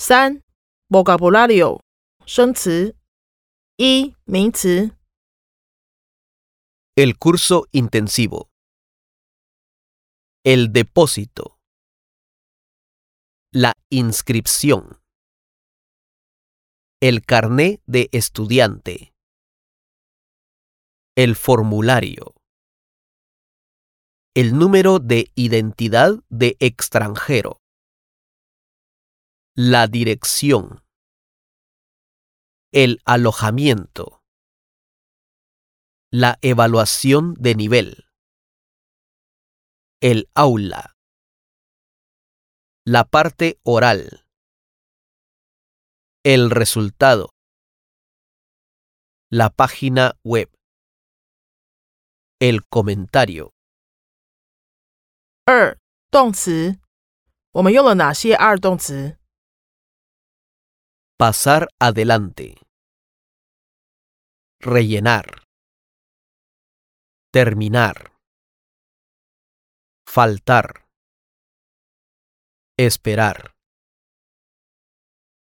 三，vocabulario 生词。一，名词。 El curso intensivo. El depósito. La inscripción. El carné de estudiante. El formulario. El número de identidad de extranjero. La dirección. El alojamiento. La evaluación de nivel. El aula. La parte oral. El resultado. La página web. El comentario. 二，动词。我们用了哪些 are 动词？ Pasar adelante. Rellenar. Terminar. Faltar. Esperar.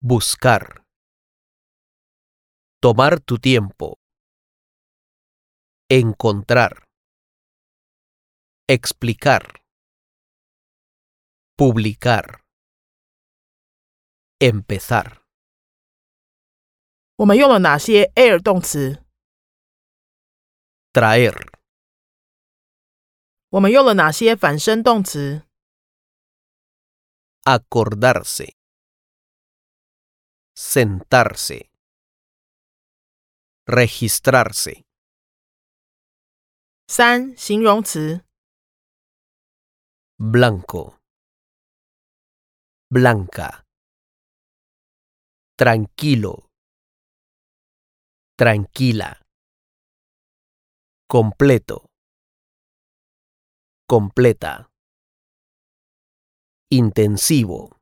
Buscar. Tomar tu tiempo. Encontrar. Explicar. Publicar. Empezar. 我们用了哪些 air 动词？Traer. 我们用了哪些反身动词？acordarse, sentarse, registrarse, 三，形容词。blanco, blanca, tranquilo, tranquila, completo, completa, intensivo,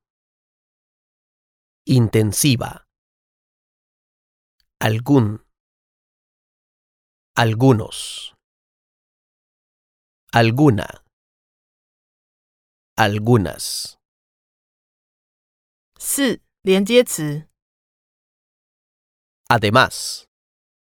intensiva, algún, algunos, alguna, algunas. 四，连接词。 Además,